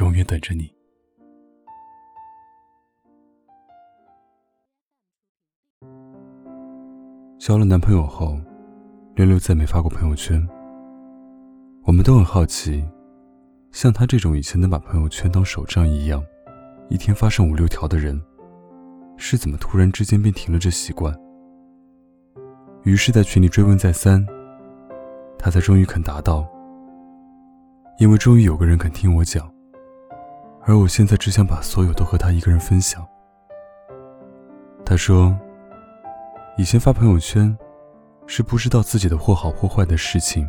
永远等着你。交了男朋友后，六六再没发过朋友圈。我们都很好奇，像他这种以前能把朋友圈当手账一样，一天发上五六条的人，是怎么突然之间便停了这习惯？于是，在群里追问再三，他才终于肯答道：“因为终于有个人肯听我讲，而我现在只想把所有都和他一个人分享。”他说。以前发朋友圈，是不知道自己的或好或坏的事情，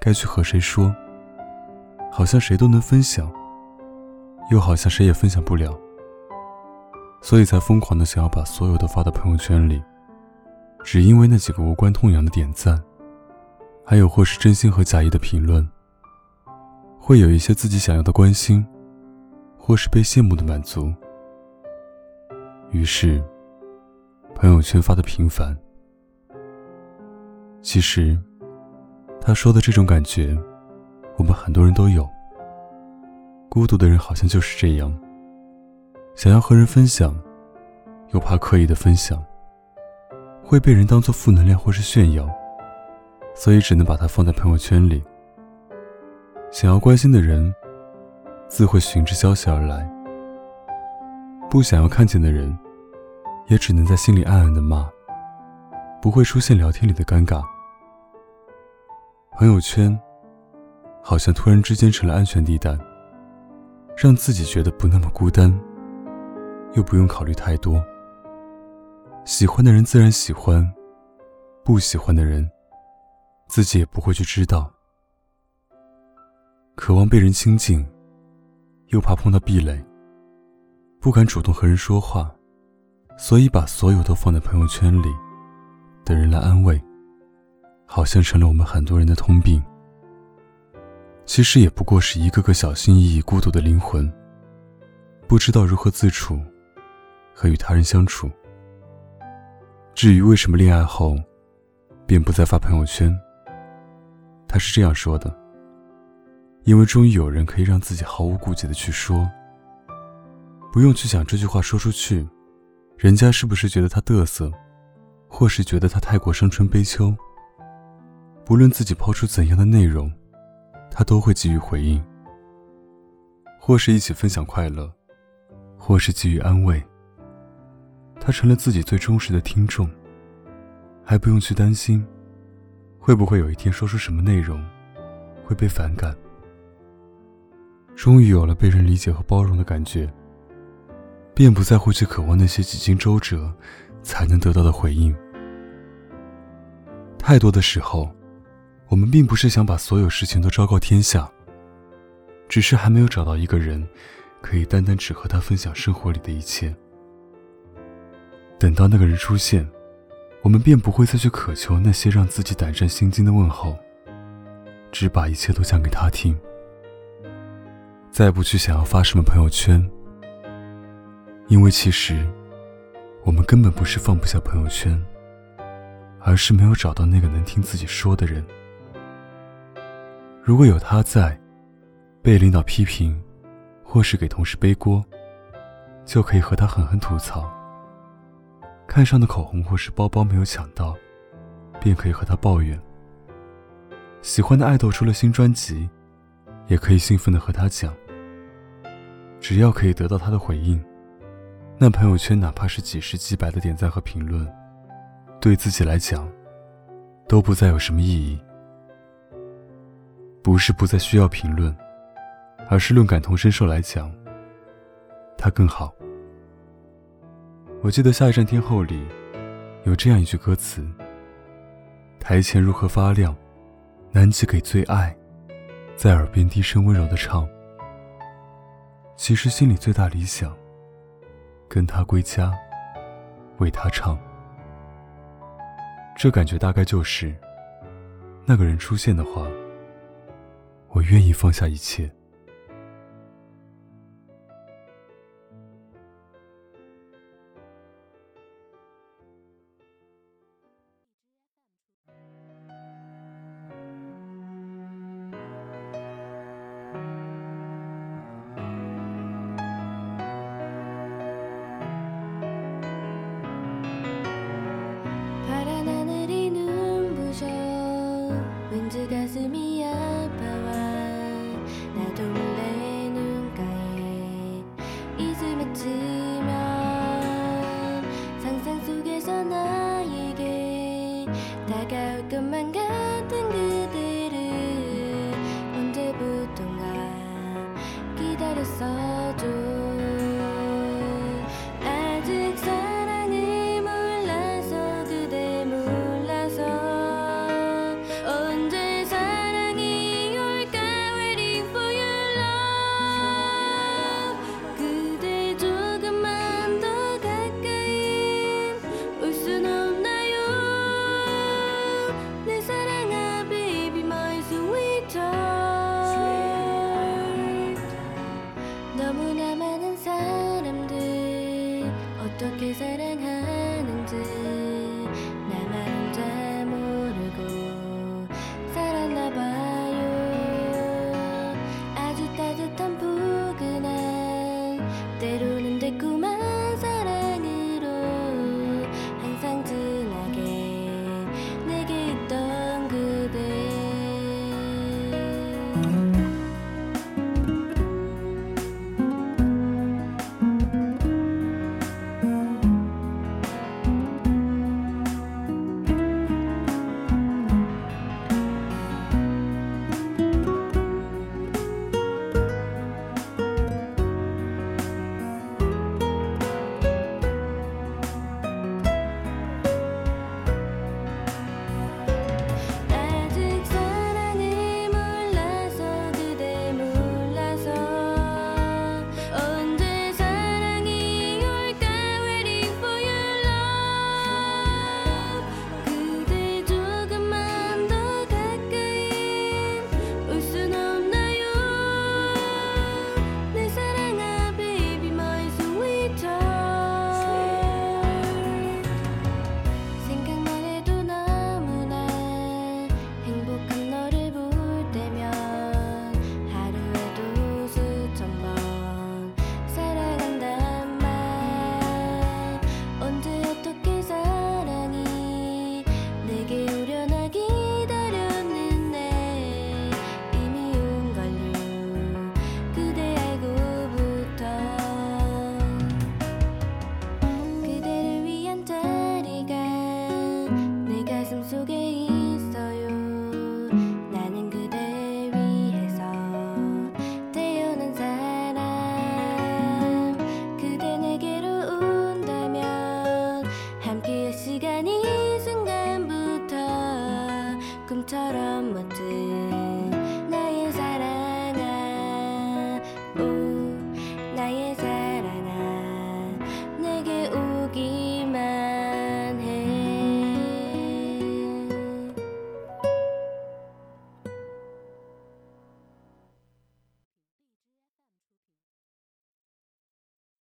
该去和谁说。好像谁都能分享，又好像谁也分享不了，所以才疯狂的想要把所有都发到朋友圈里，只因为那几个无关痛痒的点赞，还有或是真心和假意的评论，会有一些自己想要的关心，或是被羡慕的满足。于是。朋友圈发的频繁，其实，他说的这种感觉，我们很多人都有。孤独的人好像就是这样，想要和人分享，又怕刻意的分享，会被人当做负能量或是炫耀，所以只能把它放在朋友圈里。想要关心的人，自会循着消息而来；不想要看见的人。也只能在心里暗暗的骂，不会出现聊天里的尴尬。朋友圈好像突然之间成了安全地带，让自己觉得不那么孤单，又不用考虑太多。喜欢的人自然喜欢，不喜欢的人，自己也不会去知道。渴望被人亲近，又怕碰到壁垒，不敢主动和人说话。所以，把所有都放在朋友圈里等人来安慰，好像成了我们很多人的通病。其实也不过是一个个小心翼翼、孤独的灵魂，不知道如何自处和与他人相处。至于为什么恋爱后便不再发朋友圈，他是这样说的：因为终于有人可以让自己毫无顾忌的去说，不用去想这句话说出去。人家是不是觉得他嘚瑟，或是觉得他太过伤春悲秋？不论自己抛出怎样的内容，他都会给予回应，或是一起分享快乐，或是给予安慰。他成了自己最忠实的听众，还不用去担心，会不会有一天说出什么内容会被反感。终于有了被人理解和包容的感觉。便不再会去渴望那些几经周折才能得到的回应。太多的时候，我们并不是想把所有事情都昭告天下，只是还没有找到一个人，可以单单只和他分享生活里的一切。等到那个人出现，我们便不会再去渴求那些让自己胆战心惊的问候，只把一切都讲给他听，再不去想要发什么朋友圈。因为其实，我们根本不是放不下朋友圈，而是没有找到那个能听自己说的人。如果有他在，被领导批评，或是给同事背锅，就可以和他狠狠吐槽。看上的口红或是包包没有抢到，便可以和他抱怨。喜欢的爱豆出了新专辑，也可以兴奋的和他讲。只要可以得到他的回应。那朋友圈哪怕是几十几百的点赞和评论，对自己来讲，都不再有什么意义。不是不再需要评论，而是论感同身受来讲，他更好。我记得《下一站天后》里有这样一句歌词：“台前如何发亮，南极给最爱，在耳边低声温柔的唱，其实心里最大理想，跟他归家，为他唱。这感觉大概就是，那个人出现的话，我愿意放下一切。come together Tanto que seré